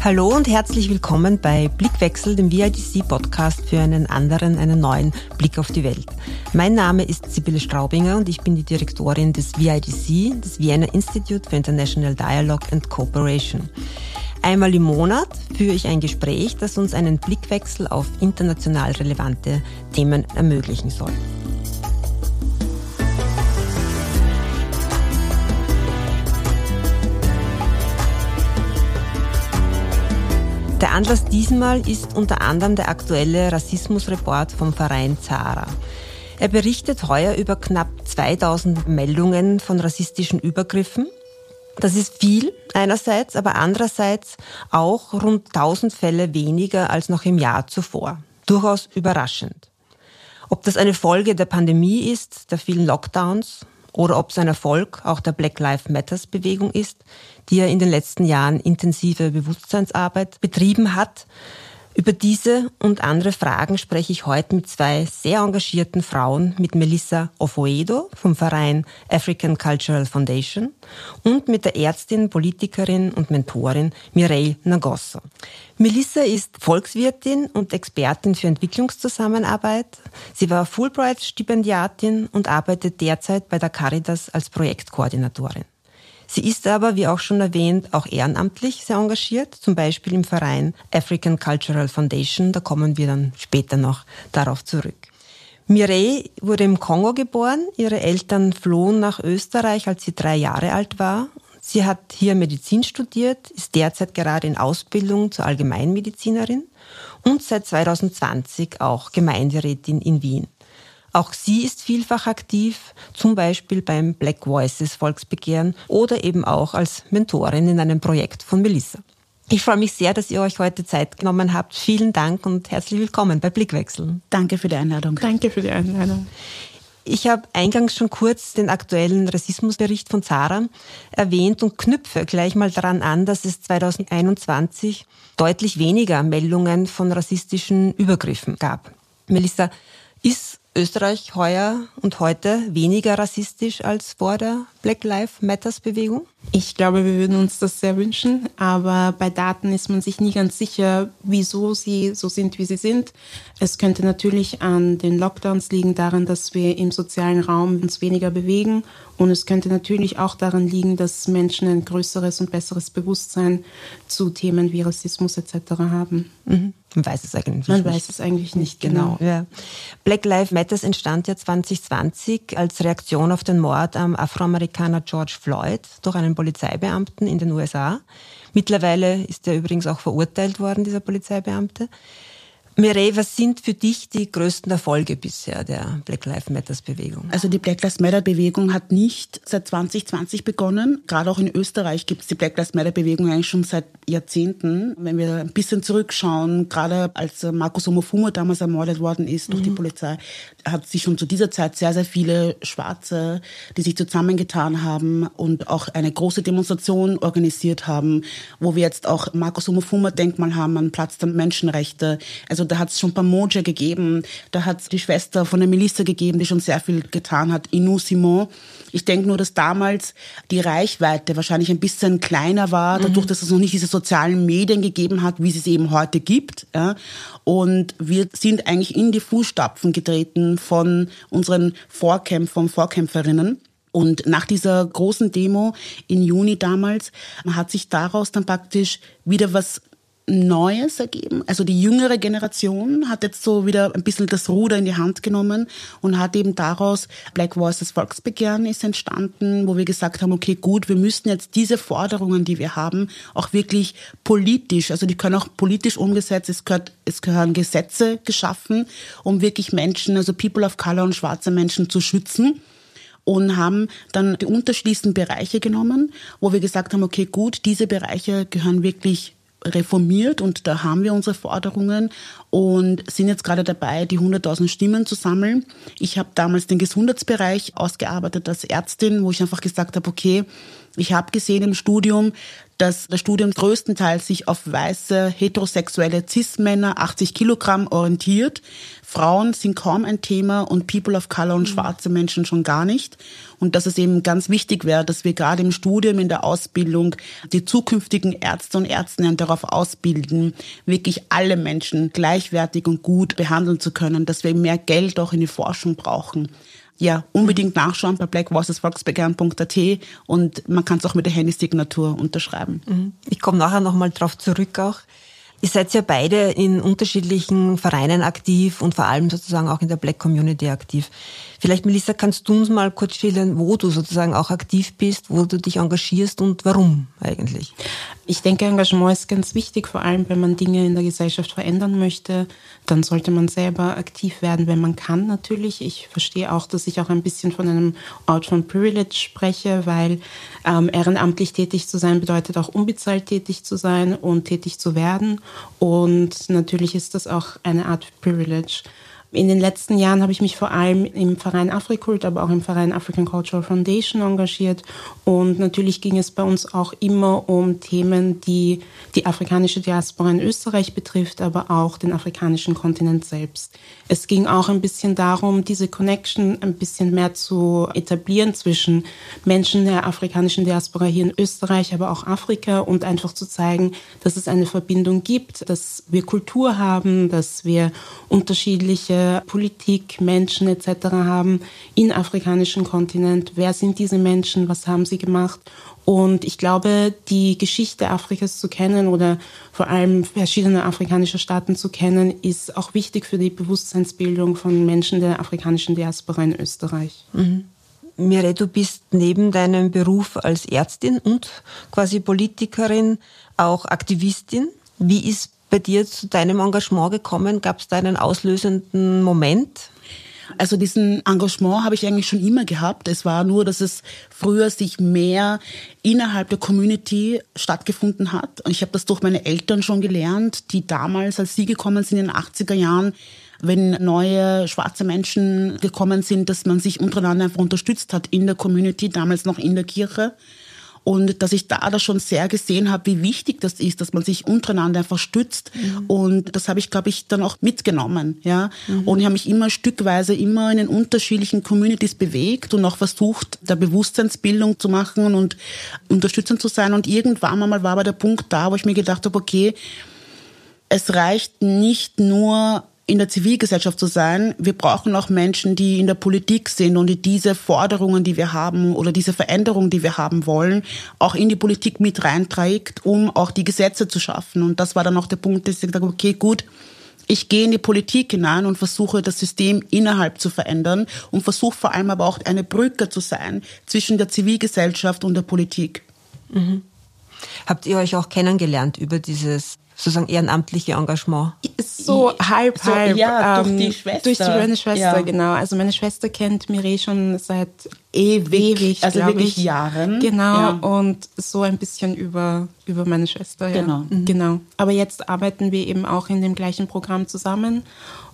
Hallo und herzlich willkommen bei Blickwechsel, dem VIDC-Podcast für einen anderen, einen neuen Blick auf die Welt. Mein Name ist Sibylle Straubinger und ich bin die Direktorin des VIDC, des Vienna Institute for International Dialogue and Cooperation. Einmal im Monat führe ich ein Gespräch, das uns einen Blickwechsel auf international relevante Themen ermöglichen soll. Der Anlass diesmal ist unter anderem der aktuelle Rassismusreport vom Verein Zara. Er berichtet heuer über knapp 2000 Meldungen von rassistischen Übergriffen. Das ist viel einerseits, aber andererseits auch rund 1000 Fälle weniger als noch im Jahr zuvor. Durchaus überraschend. Ob das eine Folge der Pandemie ist, der vielen Lockdowns, oder ob es ein Erfolg auch der Black Lives Matters Bewegung ist, die ja in den letzten Jahren intensive Bewusstseinsarbeit betrieben hat. Über diese und andere Fragen spreche ich heute mit zwei sehr engagierten Frauen, mit Melissa Ofoedo vom Verein African Cultural Foundation und mit der Ärztin, Politikerin und Mentorin Mireille Nagosso. Melissa ist Volkswirtin und Expertin für Entwicklungszusammenarbeit. Sie war Fulbright-Stipendiatin und arbeitet derzeit bei der Caritas als Projektkoordinatorin. Sie ist aber, wie auch schon erwähnt, auch ehrenamtlich sehr engagiert, zum Beispiel im Verein African Cultural Foundation. Da kommen wir dann später noch darauf zurück. Mireille wurde im Kongo geboren. Ihre Eltern flohen nach Österreich, als sie drei Jahre alt war. Sie hat hier Medizin studiert, ist derzeit gerade in Ausbildung zur Allgemeinmedizinerin und seit 2020 auch Gemeinderätin in Wien. Auch sie ist vielfach aktiv, zum Beispiel beim Black Voices Volksbegehren oder eben auch als Mentorin in einem Projekt von Melissa. Ich freue mich sehr, dass ihr euch heute Zeit genommen habt. Vielen Dank und herzlich willkommen bei Blickwechsel. Danke für die Einladung. Danke für die Einladung. Ich habe eingangs schon kurz den aktuellen Rassismusbericht von Zara erwähnt und knüpfe gleich mal daran an, dass es 2021 deutlich weniger Meldungen von rassistischen Übergriffen gab. Melissa, ist Österreich heuer und heute weniger rassistisch als vor der Black Lives Matters Bewegung? Ich glaube, wir würden uns das sehr wünschen, aber bei Daten ist man sich nie ganz sicher, wieso sie so sind, wie sie sind. Es könnte natürlich an den Lockdowns liegen, daran, dass wir im sozialen Raum uns weniger bewegen und es könnte natürlich auch daran liegen, dass Menschen ein größeres und besseres Bewusstsein zu Themen wie Rassismus etc. haben. Mhm. Man weiß es eigentlich Man nicht. Man weiß es eigentlich nicht, genau. genau. Ja. Black Lives Matters entstand ja 2020 als Reaktion auf den Mord am Afroamerikaner George Floyd durch einen Polizeibeamten in den USA. Mittlerweile ist er übrigens auch verurteilt worden, dieser Polizeibeamte. Mireille, was sind für dich die größten Erfolge bisher der Black Lives Matters Bewegung? Also die Black Lives Matter Bewegung hat nicht seit 2020 begonnen. Gerade auch in Österreich gibt es die Black Lives Matter Bewegung eigentlich schon seit Jahrzehnten. Wenn wir ein bisschen zurückschauen, gerade als Markus Omofumo damals ermordet worden ist durch mhm. die Polizei, hat sich schon zu dieser Zeit sehr, sehr viele Schwarze, die sich zusammengetan haben und auch eine große Demonstration organisiert haben, wo wir jetzt auch Markus Omofumo Denkmal haben an Platz der Menschenrechte. Also da hat es schon Pamoja gegeben, da hat es die Schwester von der Melissa gegeben, die schon sehr viel getan hat, Inou Simon. Ich denke nur, dass damals die Reichweite wahrscheinlich ein bisschen kleiner war, dadurch, mhm. dass es noch nicht diese sozialen Medien gegeben hat, wie es sie eben heute gibt. Ja. Und wir sind eigentlich in die Fußstapfen getreten von unseren Vorkämpfern, Vorkämpferinnen. Und nach dieser großen Demo im Juni damals hat sich daraus dann praktisch wieder was Neues ergeben. Also die jüngere Generation hat jetzt so wieder ein bisschen das Ruder in die Hand genommen und hat eben daraus Black Voices Volksbegehren ist entstanden, wo wir gesagt haben, okay, gut, wir müssen jetzt diese Forderungen, die wir haben, auch wirklich politisch, also die können auch politisch umgesetzt, es, gehört, es gehören Gesetze geschaffen, um wirklich Menschen, also People of Color und schwarze Menschen zu schützen und haben dann die unterschiedlichsten Bereiche genommen, wo wir gesagt haben, okay, gut, diese Bereiche gehören wirklich reformiert und da haben wir unsere Forderungen und sind jetzt gerade dabei, die 100.000 Stimmen zu sammeln. Ich habe damals den Gesundheitsbereich ausgearbeitet als Ärztin, wo ich einfach gesagt habe, okay, ich habe gesehen im Studium, dass das Studium größtenteils sich auf weiße, heterosexuelle Cis-Männer, 80 Kilogramm orientiert. Frauen sind kaum ein Thema und People of Color und mhm. schwarze Menschen schon gar nicht. Und dass es eben ganz wichtig wäre, dass wir gerade im Studium, in der Ausbildung die zukünftigen Ärzte und Ärztinnen darauf ausbilden, wirklich alle Menschen gleichwertig und gut behandeln zu können, dass wir mehr Geld auch in die Forschung brauchen ja, unbedingt nachschauen bei blackvoicesvolksbegehren.at und man kann es auch mit der Handysignatur unterschreiben. Mhm. Ich komme nachher nochmal drauf zurück auch. Ihr seid ja beide in unterschiedlichen Vereinen aktiv und vor allem sozusagen auch in der Black Community aktiv. Vielleicht, Melissa, kannst du uns mal kurz schildern, wo du sozusagen auch aktiv bist, wo du dich engagierst und warum eigentlich? Ich denke, Engagement ist ganz wichtig, vor allem wenn man Dinge in der Gesellschaft verändern möchte. Dann sollte man selber aktiv werden, wenn man kann natürlich. Ich verstehe auch, dass ich auch ein bisschen von einem Ort von Privilege spreche, weil ähm, ehrenamtlich tätig zu sein bedeutet auch unbezahlt tätig zu sein und tätig zu werden. Und natürlich ist das auch eine Art Privilege. In den letzten Jahren habe ich mich vor allem im Verein Afrikult, aber auch im Verein African Cultural Foundation engagiert. Und natürlich ging es bei uns auch immer um Themen, die die afrikanische Diaspora in Österreich betrifft, aber auch den afrikanischen Kontinent selbst. Es ging auch ein bisschen darum, diese Connection ein bisschen mehr zu etablieren zwischen Menschen der afrikanischen Diaspora hier in Österreich, aber auch Afrika und einfach zu zeigen, dass es eine Verbindung gibt, dass wir Kultur haben, dass wir unterschiedliche Politik, Menschen etc. haben im afrikanischen Kontinent. Wer sind diese Menschen? Was haben sie gemacht? Und ich glaube, die Geschichte Afrikas zu kennen oder vor allem verschiedene afrikanische Staaten zu kennen, ist auch wichtig für die Bewusstseinsbildung von Menschen der afrikanischen Diaspora in Österreich. Mhm. Mireille, du bist neben deinem Beruf als Ärztin und quasi Politikerin auch Aktivistin. Wie ist bei dir zu deinem Engagement gekommen? Gab es da einen auslösenden Moment? Also diesen Engagement habe ich eigentlich schon immer gehabt. Es war nur, dass es früher sich mehr innerhalb der Community stattgefunden hat. Und ich habe das durch meine Eltern schon gelernt, die damals, als sie gekommen sind in den 80er Jahren, wenn neue schwarze Menschen gekommen sind, dass man sich untereinander einfach unterstützt hat in der Community, damals noch in der Kirche. Und dass ich da das schon sehr gesehen habe, wie wichtig das ist, dass man sich untereinander einfach stützt. Mhm. Und das habe ich, glaube ich, dann auch mitgenommen. Ja? Mhm. Und ich habe mich immer stückweise immer in den unterschiedlichen Communities bewegt und auch versucht, der Bewusstseinsbildung zu machen und unterstützend zu sein. Und irgendwann einmal war aber der Punkt da, wo ich mir gedacht habe, okay, es reicht nicht nur in der Zivilgesellschaft zu sein. Wir brauchen auch Menschen, die in der Politik sind und die diese Forderungen, die wir haben oder diese Veränderungen, die wir haben wollen, auch in die Politik mit reinträgt, um auch die Gesetze zu schaffen. Und das war dann auch der Punkt, dass ich gesagt habe, okay, gut, ich gehe in die Politik hinein und versuche das System innerhalb zu verändern und versuche vor allem aber auch eine Brücke zu sein zwischen der Zivilgesellschaft und der Politik. Mhm. Habt ihr euch auch kennengelernt über dieses sozusagen ehrenamtliche Engagement? So halb, so, halb. Ja, durch ähm, die Schwester. Durch die, meine Schwester, ja. genau. Also meine Schwester kennt Mireille schon seit ewig, ewig also wirklich ich. Jahren. Genau, ja. und so ein bisschen über, über meine Schwester. Ja. Genau. Mhm. genau. Aber jetzt arbeiten wir eben auch in dem gleichen Programm zusammen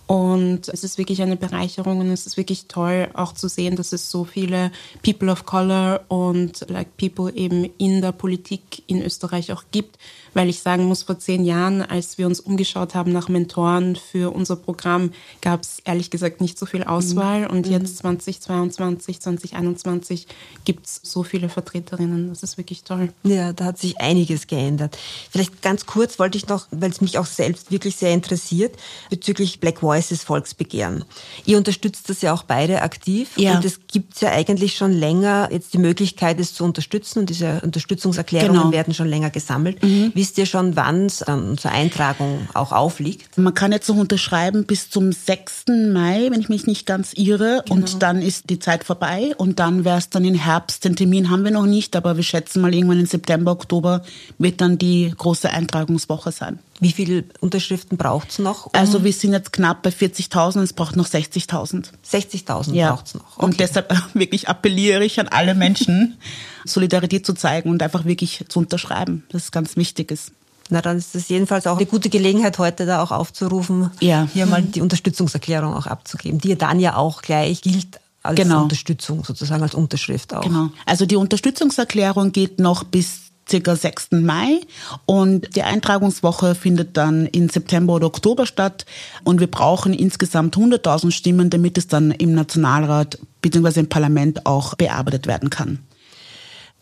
und es ist wirklich eine Bereicherung und es ist wirklich toll auch zu sehen, dass es so viele People of Color und like People eben in der Politik in Österreich auch gibt, weil ich sagen muss, vor zehn Jahren, als wir uns umgeschaut haben nach Mentoren für unser Programm, gab es ehrlich gesagt nicht so viel Auswahl. Mhm. Und jetzt 2022, 2021 gibt es so viele Vertreterinnen. Das ist wirklich toll. Ja, da hat sich einiges geändert. Vielleicht ganz kurz wollte ich noch, weil es mich auch selbst wirklich sehr interessiert, bezüglich Black Voices Volksbegehren. Ihr unterstützt das ja auch beide aktiv. Ja. Und es gibt ja eigentlich schon länger jetzt die Möglichkeit, es zu unterstützen. Und diese Unterstützungserklärungen genau. werden schon länger gesammelt. Mhm. Wie wisst ihr schon, wann es dann zur Eintragung auch aufliegt? Man kann jetzt noch unterschreiben bis zum 6. Mai, wenn ich mich nicht ganz irre. Genau. Und dann ist die Zeit vorbei und dann wäre es dann im Herbst. Den Termin haben wir noch nicht, aber wir schätzen mal irgendwann im September, Oktober wird dann die große Eintragungswoche sein. Wie viele Unterschriften braucht es noch? Um also wir sind jetzt knapp bei 40.000, es braucht noch 60.000. 60.000 ja. braucht es noch. Okay. Und deshalb wirklich appelliere ich an alle Menschen, Solidarität zu zeigen und einfach wirklich zu unterschreiben. Das ist ganz wichtig. Ist. Na, dann ist das jedenfalls auch eine gute Gelegenheit, heute da auch aufzurufen, ja. hier mal die Unterstützungserklärung auch abzugeben, die ja dann ja auch gleich gilt als genau. Unterstützung, sozusagen als Unterschrift auch. Genau. Also die Unterstützungserklärung geht noch bis circa 6. Mai und die Eintragungswoche findet dann in September oder Oktober statt und wir brauchen insgesamt 100.000 Stimmen, damit es dann im Nationalrat bzw. im Parlament auch bearbeitet werden kann.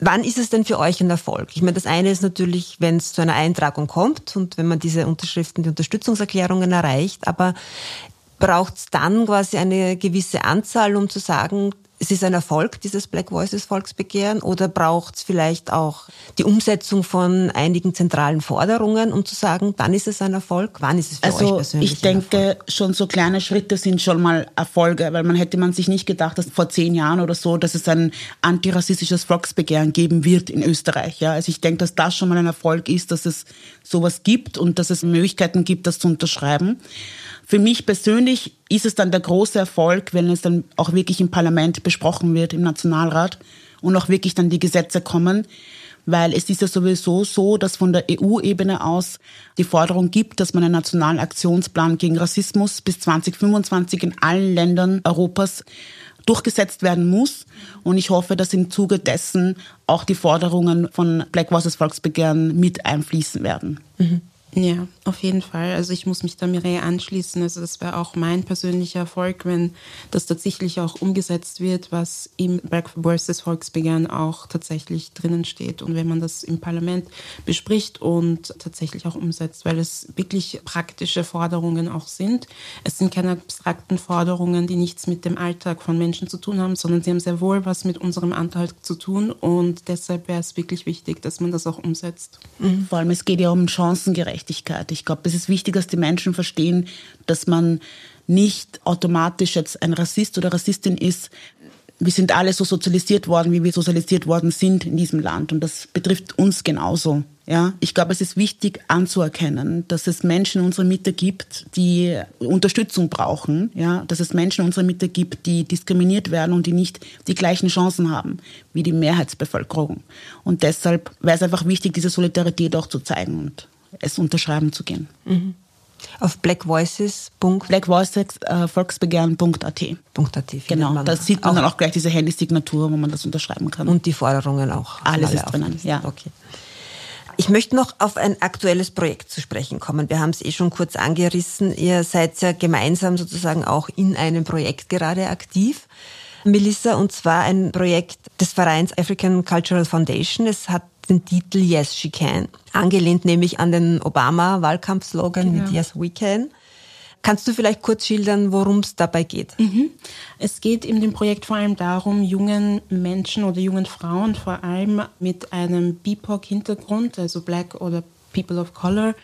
Wann ist es denn für euch ein Erfolg? Ich meine, das eine ist natürlich, wenn es zu einer Eintragung kommt und wenn man diese Unterschriften, die Unterstützungserklärungen erreicht, aber braucht es dann quasi eine gewisse Anzahl, um zu sagen, es ist ein Erfolg, dieses Black Voices Volksbegehren, oder braucht es vielleicht auch die Umsetzung von einigen zentralen Forderungen, um zu sagen, dann ist es ein Erfolg? Wann ist es für also euch persönlich Ich denke, schon so kleine Schritte sind schon mal Erfolge, weil man hätte man sich nicht gedacht, dass vor zehn Jahren oder so, dass es ein antirassistisches Volksbegehren geben wird in Österreich. Ja? Also ich denke, dass das schon mal ein Erfolg ist, dass es sowas gibt und dass es Möglichkeiten gibt, das zu unterschreiben. Für mich persönlich ist es dann der große Erfolg, wenn es dann auch wirklich im Parlament besprochen wird, im Nationalrat und auch wirklich dann die Gesetze kommen. Weil es ist ja sowieso so, dass von der EU-Ebene aus die Forderung gibt, dass man einen nationalen Aktionsplan gegen Rassismus bis 2025 in allen Ländern Europas durchgesetzt werden muss. Und ich hoffe, dass im Zuge dessen auch die Forderungen von Black Voices Volksbegehren mit einfließen werden. Mhm. Ja, auf jeden Fall. Also ich muss mich da Mireille anschließen. Also das wäre auch mein persönlicher Erfolg, wenn das tatsächlich auch umgesetzt wird, was im Black vs. Volksbegehren auch tatsächlich drinnen steht und wenn man das im Parlament bespricht und tatsächlich auch umsetzt, weil es wirklich praktische Forderungen auch sind. Es sind keine abstrakten Forderungen, die nichts mit dem Alltag von Menschen zu tun haben, sondern sie haben sehr wohl was mit unserem Anteil zu tun und deshalb wäre es wirklich wichtig, dass man das auch umsetzt. Mhm. Vor allem, es geht ja um Chancengerechtigkeit. Gerechtigkeit. Ich glaube, es ist wichtig, dass die Menschen verstehen, dass man nicht automatisch jetzt ein Rassist oder Rassistin ist. Wir sind alle so sozialisiert worden, wie wir sozialisiert worden sind in diesem Land. Und das betrifft uns genauso. Ja, ich glaube, es ist wichtig anzuerkennen, dass es Menschen in unserer Mitte gibt, die Unterstützung brauchen. Ja, dass es Menschen in unserer Mitte gibt, die diskriminiert werden und die nicht die gleichen Chancen haben wie die Mehrheitsbevölkerung. Und deshalb wäre es einfach wichtig, diese Solidarität auch zu zeigen. Und es unterschreiben zu gehen. Mhm. Auf blackvoices. blackvoices.volksbegehren.at. Äh, genau, da sieht man auch dann auch gleich diese Handysignatur, wo man das unterschreiben kann. Und die Forderungen auch. Alles ist drinnen, ja. Okay. Ich möchte noch auf ein aktuelles Projekt zu sprechen kommen. Wir haben es eh schon kurz angerissen. Ihr seid ja gemeinsam sozusagen auch in einem Projekt gerade aktiv. Melissa, und zwar ein Projekt des Vereins African Cultural Foundation. Es hat den Titel Yes, She Can, angelehnt nämlich an den Obama-Wahlkampfslogan genau. mit Yes, We Can. Kannst du vielleicht kurz schildern, worum es dabei geht? Mhm. Es geht in dem Projekt vor allem darum, jungen Menschen oder jungen Frauen vor allem mit einem BIPOC-Hintergrund, also Black oder People of Color,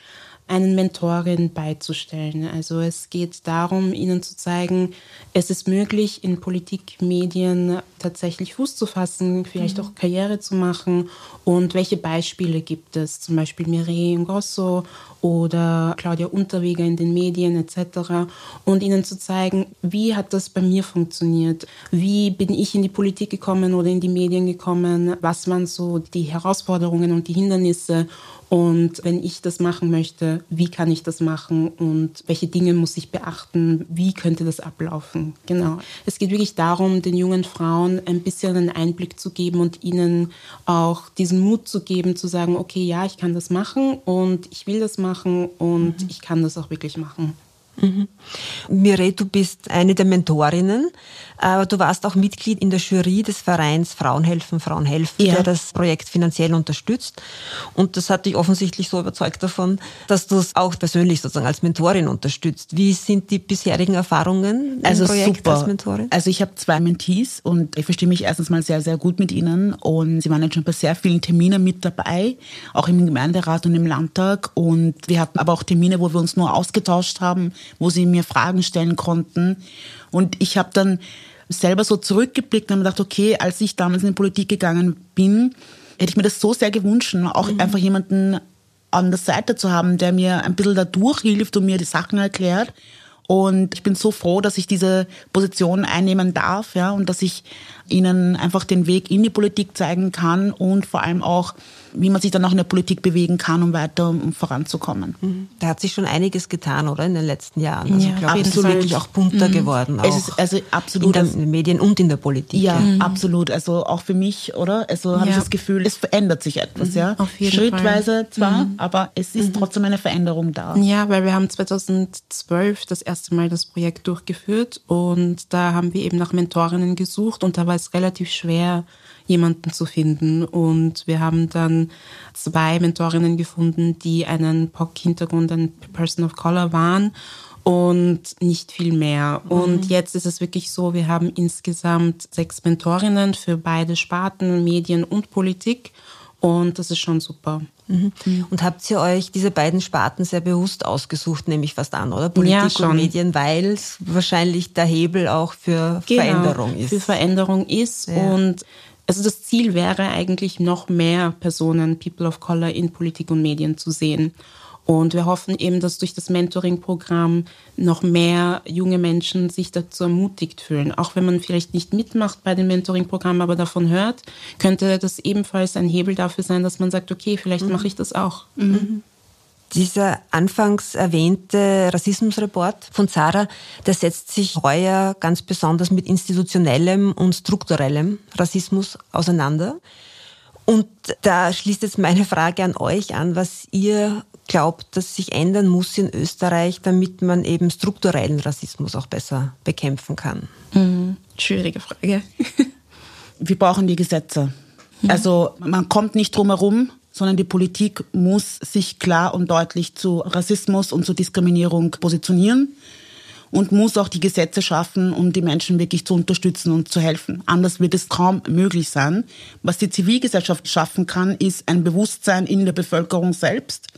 einen Mentorin beizustellen. Also es geht darum, ihnen zu zeigen, es ist möglich, in Politik, Medien tatsächlich Fuß zu fassen, vielleicht mhm. auch Karriere zu machen und welche Beispiele gibt es, zum Beispiel Mireille Grosso oder Claudia Unterweger in den Medien etc. und ihnen zu zeigen, wie hat das bei mir funktioniert, wie bin ich in die Politik gekommen oder in die Medien gekommen, was waren so die Herausforderungen und die Hindernisse und wenn ich das machen möchte, wie kann ich das machen und welche Dinge muss ich beachten? Wie könnte das ablaufen? Genau. Es geht wirklich darum, den jungen Frauen ein bisschen einen Einblick zu geben und ihnen auch diesen Mut zu geben, zu sagen, okay, ja, ich kann das machen und ich will das machen und mhm. ich kann das auch wirklich machen. Mhm. Mireille, du bist eine der Mentorinnen, aber du warst auch Mitglied in der Jury des Vereins Frauenhelfen, Frauenhelfen, ja. der das Projekt finanziell unterstützt. Und das hat dich offensichtlich so überzeugt davon, dass du es auch persönlich sozusagen als Mentorin unterstützt. Wie sind die bisherigen Erfahrungen also im Projekt super. als Mentorin? Also ich habe zwei Mentees und ich verstehe mich erstens mal sehr, sehr gut mit ihnen und sie waren jetzt schon bei sehr vielen Terminen mit dabei, auch im Gemeinderat und im Landtag und wir hatten aber auch Termine, wo wir uns nur ausgetauscht haben, wo sie mir Fragen stellen konnten. Und ich habe dann selber so zurückgeblickt und mir gedacht, okay, als ich damals in die Politik gegangen bin, hätte ich mir das so sehr gewünscht, auch mhm. einfach jemanden an der Seite zu haben, der mir ein bisschen da durchhilft und mir die Sachen erklärt. Und ich bin so froh, dass ich diese Position einnehmen darf, ja, und dass ich ihnen einfach den Weg in die Politik zeigen kann und vor allem auch wie man sich dann auch in der Politik bewegen kann, um weiter um voranzukommen. Mhm. Da hat sich schon einiges getan, oder in den letzten Jahren. Also ja, ich glaube, es ist wirklich auch bunter mhm. geworden. Auch es ist also absolut in den Medien und in der Politik. Ja, ja. absolut. Also auch für mich, oder? Also ja. habe ich das Gefühl, es verändert sich etwas, mhm. ja. Auf jeden Schrittweise Fall. zwar, mhm. aber es ist mhm. trotzdem eine Veränderung da. Ja, weil wir haben 2012 das erste Mal das Projekt durchgeführt und da haben wir eben nach Mentorinnen gesucht und da war es relativ schwer, jemanden zu finden. Und wir haben dann zwei Mentorinnen gefunden, die einen POC-Hintergrund, ein Person of Color waren und nicht viel mehr. Mhm. Und jetzt ist es wirklich so, wir haben insgesamt sechs Mentorinnen für beide Sparten, Medien und Politik. Und das ist schon super. Mhm. Und habt ihr euch diese beiden Sparten sehr bewusst ausgesucht, nehme ich fast an, oder? Politik ja, und Medien, weil es wahrscheinlich der Hebel auch für genau, Veränderung ist. Für Veränderung ist. Ja. Und also das Ziel wäre eigentlich noch mehr Personen, People of Color in Politik und Medien zu sehen. Und wir hoffen eben, dass durch das Mentoring-Programm noch mehr junge Menschen sich dazu ermutigt fühlen. Auch wenn man vielleicht nicht mitmacht bei dem Mentoring-Programm, aber davon hört, könnte das ebenfalls ein Hebel dafür sein, dass man sagt, okay, vielleicht mhm. mache ich das auch. Mhm. Dieser anfangs erwähnte Rassismusreport von Zara, der setzt sich heuer ganz besonders mit institutionellem und strukturellem Rassismus auseinander. Und da schließt jetzt meine Frage an euch an, was ihr glaubt, dass sich ändern muss in Österreich, damit man eben strukturellen Rassismus auch besser bekämpfen kann. Mhm. Schwierige Frage. Wir brauchen die Gesetze. Mhm. Also man kommt nicht drum herum, sondern die Politik muss sich klar und deutlich zu Rassismus und zu Diskriminierung positionieren und muss auch die Gesetze schaffen, um die Menschen wirklich zu unterstützen und zu helfen. Anders wird es kaum möglich sein. Was die Zivilgesellschaft schaffen kann, ist ein Bewusstsein in der Bevölkerung selbst.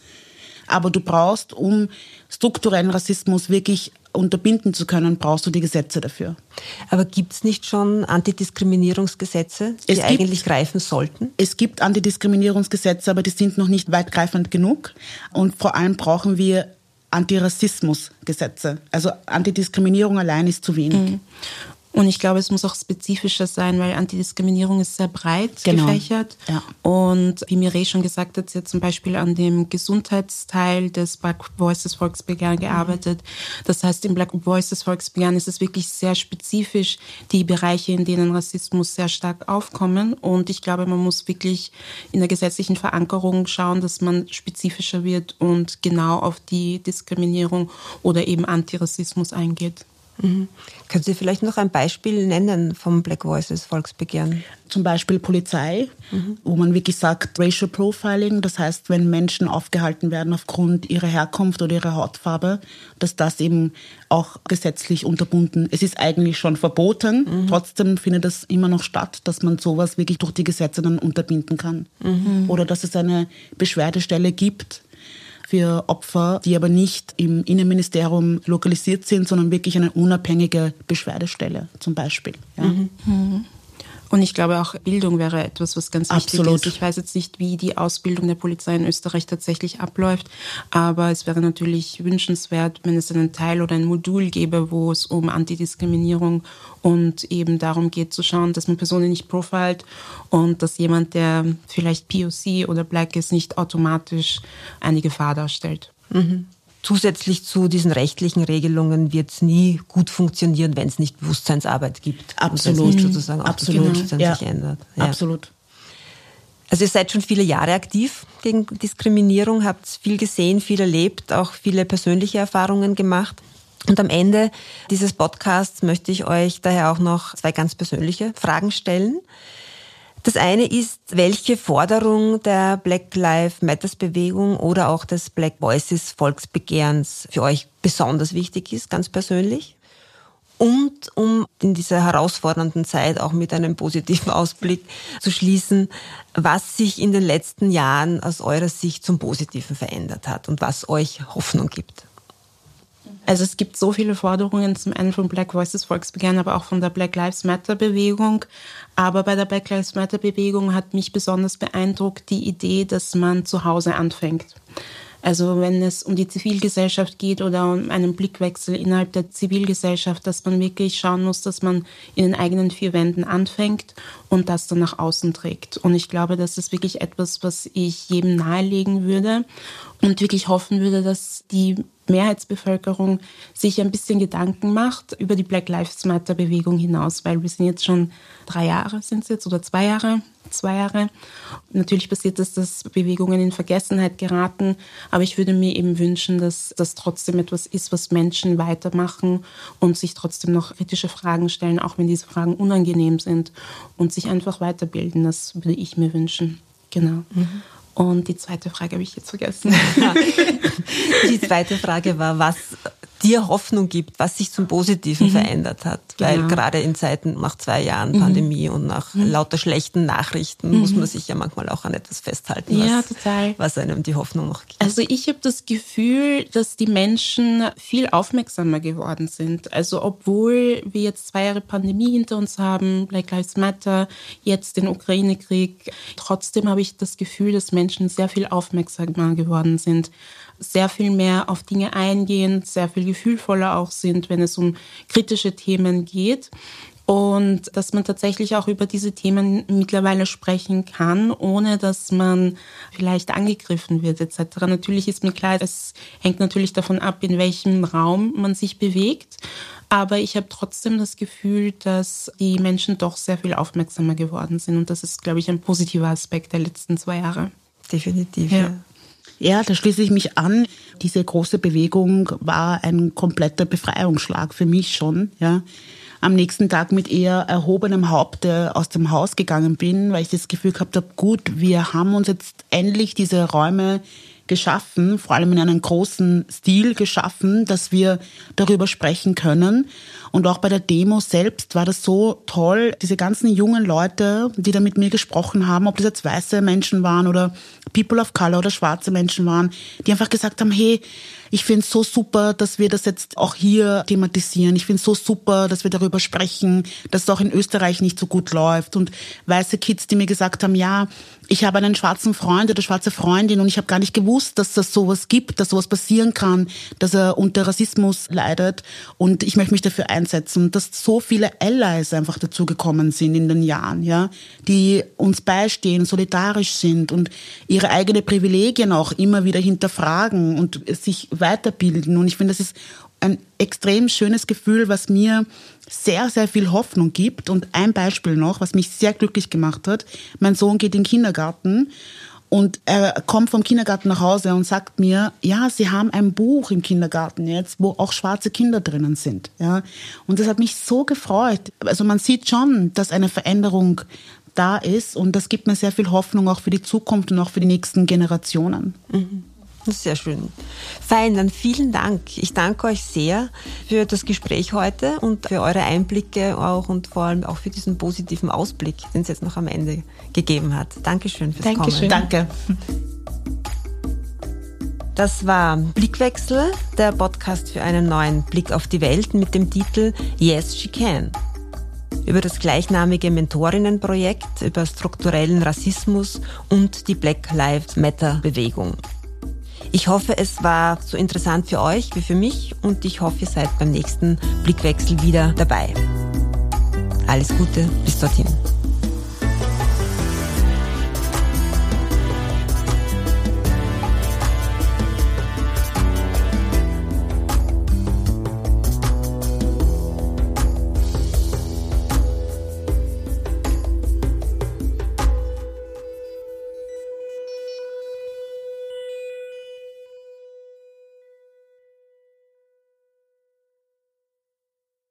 Aber du brauchst, um strukturellen Rassismus wirklich unterbinden zu können, brauchst du die Gesetze dafür. Aber gibt es nicht schon Antidiskriminierungsgesetze, die gibt, eigentlich greifen sollten? Es gibt Antidiskriminierungsgesetze, aber die sind noch nicht weitgreifend genug. Und vor allem brauchen wir Antirassismusgesetze. Also Antidiskriminierung allein ist zu wenig. Mhm. Und ich glaube, es muss auch spezifischer sein, weil Antidiskriminierung ist sehr breit genau. gefächert. Ja. Und wie Mireille schon gesagt hat, sie hat zum Beispiel an dem Gesundheitsteil des Black Voices Volksbegehren mhm. gearbeitet. Das heißt, im Black Voices Volksbegehren ist es wirklich sehr spezifisch die Bereiche, in denen Rassismus sehr stark aufkommen. Und ich glaube, man muss wirklich in der gesetzlichen Verankerung schauen, dass man spezifischer wird und genau auf die Diskriminierung oder eben Antirassismus eingeht. Mhm. Können Sie vielleicht noch ein Beispiel nennen vom Black Voices Volksbegehren? Zum Beispiel Polizei, mhm. wo man wirklich sagt, Racial Profiling, das heißt, wenn Menschen aufgehalten werden aufgrund ihrer Herkunft oder ihrer Hautfarbe, dass das eben auch gesetzlich unterbunden. Es ist eigentlich schon verboten, mhm. trotzdem findet es immer noch statt, dass man sowas wirklich durch die Gesetze dann unterbinden kann. Mhm. Oder dass es eine Beschwerdestelle gibt, für Opfer, die aber nicht im Innenministerium lokalisiert sind, sondern wirklich eine unabhängige Beschwerdestelle zum Beispiel. Ja. Mhm. Und ich glaube auch Bildung wäre etwas, was ganz wichtig Absolut. ist. Ich weiß jetzt nicht, wie die Ausbildung der Polizei in Österreich tatsächlich abläuft, aber es wäre natürlich wünschenswert, wenn es einen Teil oder ein Modul gäbe, wo es um Antidiskriminierung und eben darum geht zu schauen, dass man Personen nicht profilt und dass jemand, der vielleicht POC oder Black ist, nicht automatisch eine Gefahr darstellt. Mhm. Zusätzlich zu diesen rechtlichen Regelungen wird es nie gut funktionieren, wenn es nicht Bewusstseinsarbeit gibt. Absolut. Nicht sozusagen Absolut. das Bewusstsein ja. sich ändert. Ja. Absolut. Also ihr seid schon viele Jahre aktiv gegen Diskriminierung, habt viel gesehen, viel erlebt, auch viele persönliche Erfahrungen gemacht. Und am Ende dieses Podcasts möchte ich euch daher auch noch zwei ganz persönliche Fragen stellen. Das eine ist, welche Forderung der Black Lives Matters Bewegung oder auch des Black Voices Volksbegehrens für euch besonders wichtig ist, ganz persönlich. Und um in dieser herausfordernden Zeit auch mit einem positiven Ausblick zu schließen, was sich in den letzten Jahren aus eurer Sicht zum Positiven verändert hat und was euch Hoffnung gibt. Also es gibt so viele Forderungen, zum einen von Black Voices Volksbegehren, aber auch von der Black Lives Matter Bewegung. Aber bei der Black Lives Matter Bewegung hat mich besonders beeindruckt die Idee, dass man zu Hause anfängt. Also wenn es um die Zivilgesellschaft geht oder um einen Blickwechsel innerhalb der Zivilgesellschaft, dass man wirklich schauen muss, dass man in den eigenen vier Wänden anfängt und das dann nach außen trägt. Und ich glaube, das ist wirklich etwas, was ich jedem nahelegen würde und wirklich hoffen würde, dass die Mehrheitsbevölkerung sich ein bisschen Gedanken macht über die Black Lives Matter Bewegung hinaus, weil wir sind jetzt schon drei Jahre sind es jetzt oder zwei Jahre, zwei Jahre. Natürlich passiert es, dass Bewegungen in Vergessenheit geraten, aber ich würde mir eben wünschen, dass das trotzdem etwas ist, was Menschen weitermachen und sich trotzdem noch kritische Fragen stellen, auch wenn diese Fragen unangenehm sind und sich einfach weiterbilden. Das würde ich mir wünschen. Genau. Mhm. Und die zweite Frage habe ich jetzt vergessen. die zweite Frage war, was dir Hoffnung gibt, was sich zum Positiven mhm. verändert hat. Weil genau. gerade in Zeiten nach zwei Jahren mhm. Pandemie und nach mhm. lauter schlechten Nachrichten muss man mhm. sich ja manchmal auch an etwas festhalten, was, ja, total. was einem die Hoffnung noch gibt. Also ich habe das Gefühl, dass die Menschen viel aufmerksamer geworden sind. Also obwohl wir jetzt zwei Jahre Pandemie hinter uns haben, Black Lives Matter, jetzt den Ukraine-Krieg, trotzdem habe ich das Gefühl, dass Menschen sehr viel aufmerksamer geworden sind sehr viel mehr auf Dinge eingehen, sehr viel gefühlvoller auch sind, wenn es um kritische Themen geht. Und dass man tatsächlich auch über diese Themen mittlerweile sprechen kann, ohne dass man vielleicht angegriffen wird etc. Natürlich ist mir klar, es hängt natürlich davon ab, in welchem Raum man sich bewegt. Aber ich habe trotzdem das Gefühl, dass die Menschen doch sehr viel aufmerksamer geworden sind. Und das ist, glaube ich, ein positiver Aspekt der letzten zwei Jahre. Definitiv. Ja. ja. Ja, da schließe ich mich an. Diese große Bewegung war ein kompletter Befreiungsschlag für mich schon, ja. Am nächsten Tag mit eher erhobenem Haupt aus dem Haus gegangen bin, weil ich das Gefühl gehabt habe, gut, wir haben uns jetzt endlich diese Räume geschaffen, vor allem in einem großen Stil geschaffen, dass wir darüber sprechen können. Und auch bei der Demo selbst war das so toll, diese ganzen jungen Leute, die da mit mir gesprochen haben, ob das jetzt weiße Menschen waren oder People of Color oder schwarze Menschen waren, die einfach gesagt haben, hey, ich finde es so super, dass wir das jetzt auch hier thematisieren. Ich finde es so super, dass wir darüber sprechen, dass es auch in Österreich nicht so gut läuft. Und weiße Kids, die mir gesagt haben, ja, ich habe einen schwarzen Freund oder schwarze Freundin und ich habe gar nicht gewusst, dass das sowas gibt, dass sowas passieren kann, dass er unter Rassismus leidet. Und ich möchte mich dafür einsetzen, dass so viele Allies einfach dazugekommen sind in den Jahren, ja, die uns beistehen, solidarisch sind und ihre eigene Privilegien auch immer wieder hinterfragen und sich weiterbilden. Und ich finde, das ist ein extrem schönes Gefühl, was mir sehr, sehr viel Hoffnung gibt. Und ein Beispiel noch, was mich sehr glücklich gemacht hat. Mein Sohn geht in den Kindergarten und er kommt vom Kindergarten nach Hause und sagt mir, ja, sie haben ein Buch im Kindergarten jetzt, wo auch schwarze Kinder drinnen sind. Ja, und das hat mich so gefreut. Also man sieht schon, dass eine Veränderung da ist und das gibt mir sehr viel Hoffnung auch für die Zukunft und auch für die nächsten Generationen. Mhm. Sehr schön. Fein, dann vielen Dank. Ich danke euch sehr für das Gespräch heute und für eure Einblicke auch und vor allem auch für diesen positiven Ausblick, den es jetzt noch am Ende gegeben hat. Dankeschön fürs Dankeschön. Kommen. Danke. Das war Blickwechsel, der Podcast für einen neuen Blick auf die Welt mit dem Titel Yes, She Can. Über das gleichnamige Mentorinnenprojekt, über strukturellen Rassismus und die Black Lives Matter Bewegung. Ich hoffe, es war so interessant für euch wie für mich und ich hoffe, ihr seid beim nächsten Blickwechsel wieder dabei. Alles Gute, bis dorthin.